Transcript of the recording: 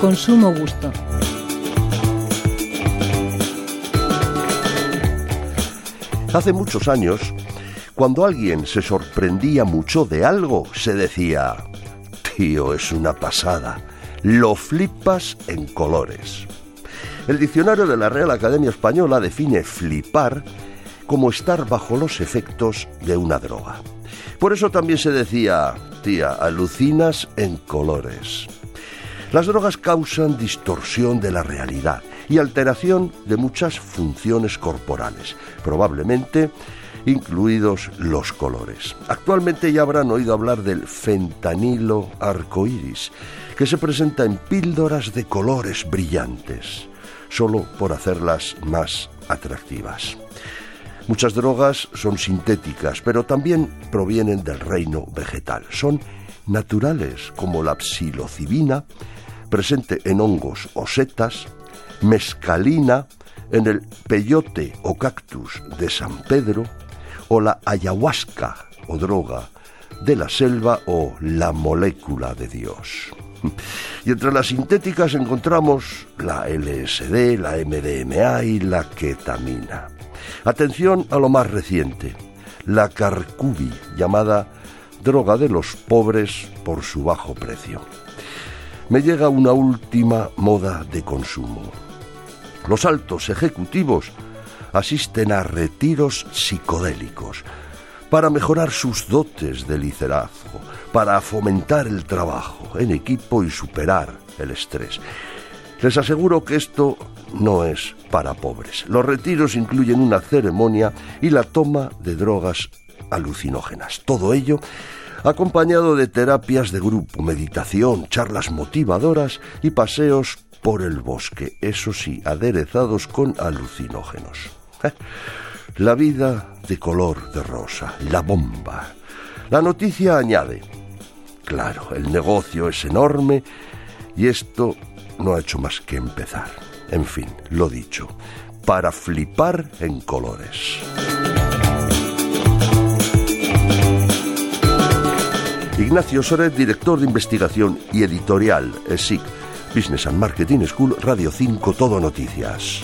Consumo Gusto. Hace muchos años, cuando alguien se sorprendía mucho de algo, se decía, tío, es una pasada, lo flipas en colores. El diccionario de la Real Academia Española define flipar como estar bajo los efectos de una droga. Por eso también se decía, tía, alucinas en colores. Las drogas causan distorsión de la realidad y alteración de muchas funciones corporales, probablemente incluidos los colores. Actualmente ya habrán oído hablar del fentanilo arcoíris, que se presenta en píldoras de colores brillantes, solo por hacerlas más atractivas. Muchas drogas son sintéticas, pero también provienen del reino vegetal. Son naturales, como la psilocibina, presente en hongos o setas, mescalina en el peyote o cactus de San Pedro, o la ayahuasca o droga de la selva o la molécula de Dios. Y entre las sintéticas encontramos la LSD, la MDMA y la ketamina. Atención a lo más reciente, la carcubi, llamada droga de los pobres por su bajo precio me llega una última moda de consumo. Los altos ejecutivos asisten a retiros psicodélicos para mejorar sus dotes de liderazgo, para fomentar el trabajo en equipo y superar el estrés. Les aseguro que esto no es para pobres. Los retiros incluyen una ceremonia y la toma de drogas alucinógenas. Todo ello acompañado de terapias de grupo, meditación, charlas motivadoras y paseos por el bosque, eso sí, aderezados con alucinógenos. Eh, la vida de color de rosa, la bomba. La noticia añade, claro, el negocio es enorme y esto no ha hecho más que empezar. En fin, lo dicho, para flipar en colores. Ignacio Soret, director de investigación y editorial, SIC, Business and Marketing School, Radio 5, Todo Noticias.